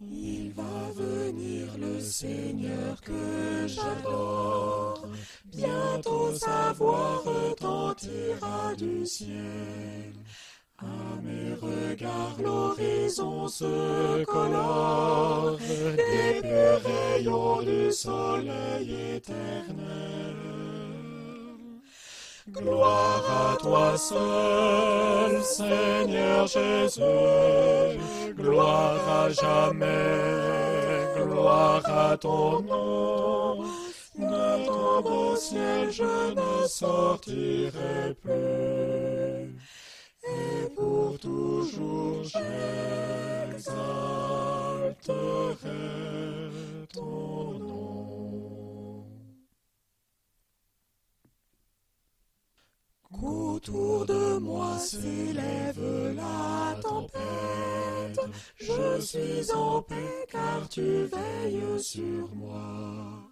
Il va venir le Seigneur que j'adore. Bientôt sa voix retentira du ciel. À mes regards, l'horizon se colore des purs rayons du soleil éternel. Gloire à toi seul, Seigneur Jésus, gloire à jamais, gloire à ton nom. De ton beau ciel je ne sortirai plus. Qu'autour de moi s'élève la tempête, je suis en paix car tu veilles sur moi.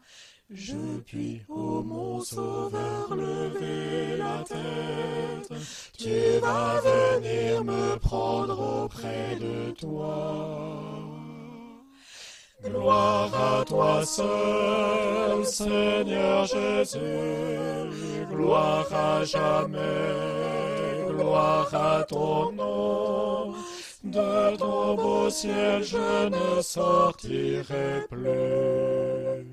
Je puis, ô mon sauveur, lever la tête. Tu vas venir me prendre auprès de toi. Gloire à toi seul, Seigneur Jésus, gloire à jamais, gloire à ton nom. De ton beau ciel je ne sortirai plus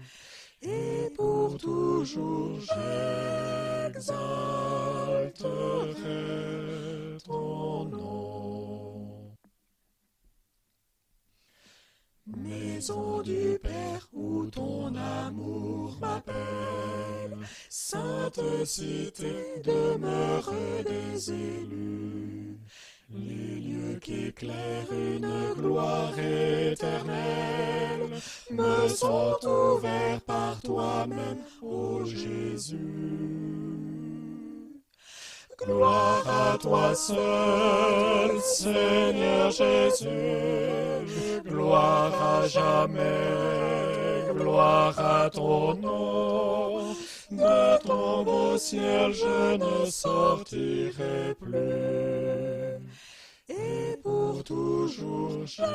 et pour toujours j'exalterai Maison du Père où ton amour m'appelle, sainte cité, demeure des élus. Les lieux qu'éclaire une gloire éternelle me sont ouverts par toi-même, ô Jésus. Gloire à toi seul, Seigneur Jésus, gloire à jamais, gloire à ton nom. De ton beau ciel je ne sortirai plus. Et pour toujours j'exalterai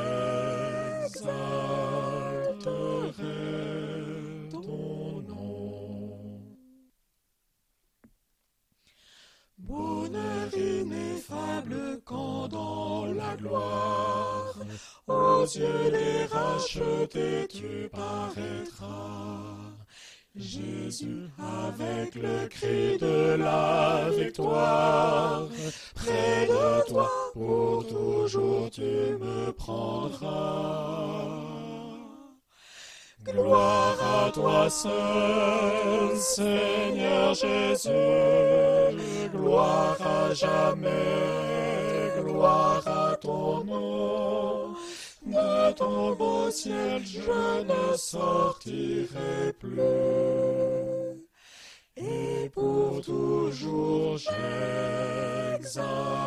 yeux des rachetés tu. Jésus, avec le cri de la victoire, près de toi, pour toujours tu me prendras. Gloire à toi seul, Seigneur Jésus, gloire à jamais, gloire à ton nom. Ton beau ciel je ne sortirai plus. Et pour toujours j'exalterai